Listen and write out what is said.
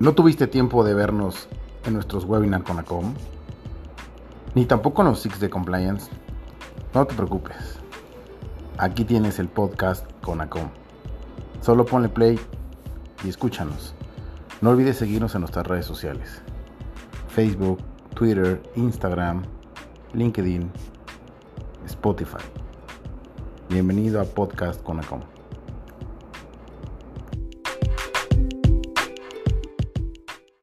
¿No tuviste tiempo de vernos en nuestros webinars con ACOM? Ni tampoco en los SIX de Compliance. No te preocupes. Aquí tienes el podcast con ACOM. Solo ponle play y escúchanos. No olvides seguirnos en nuestras redes sociales. Facebook, Twitter, Instagram, LinkedIn, Spotify. Bienvenido a Podcast con ACOM.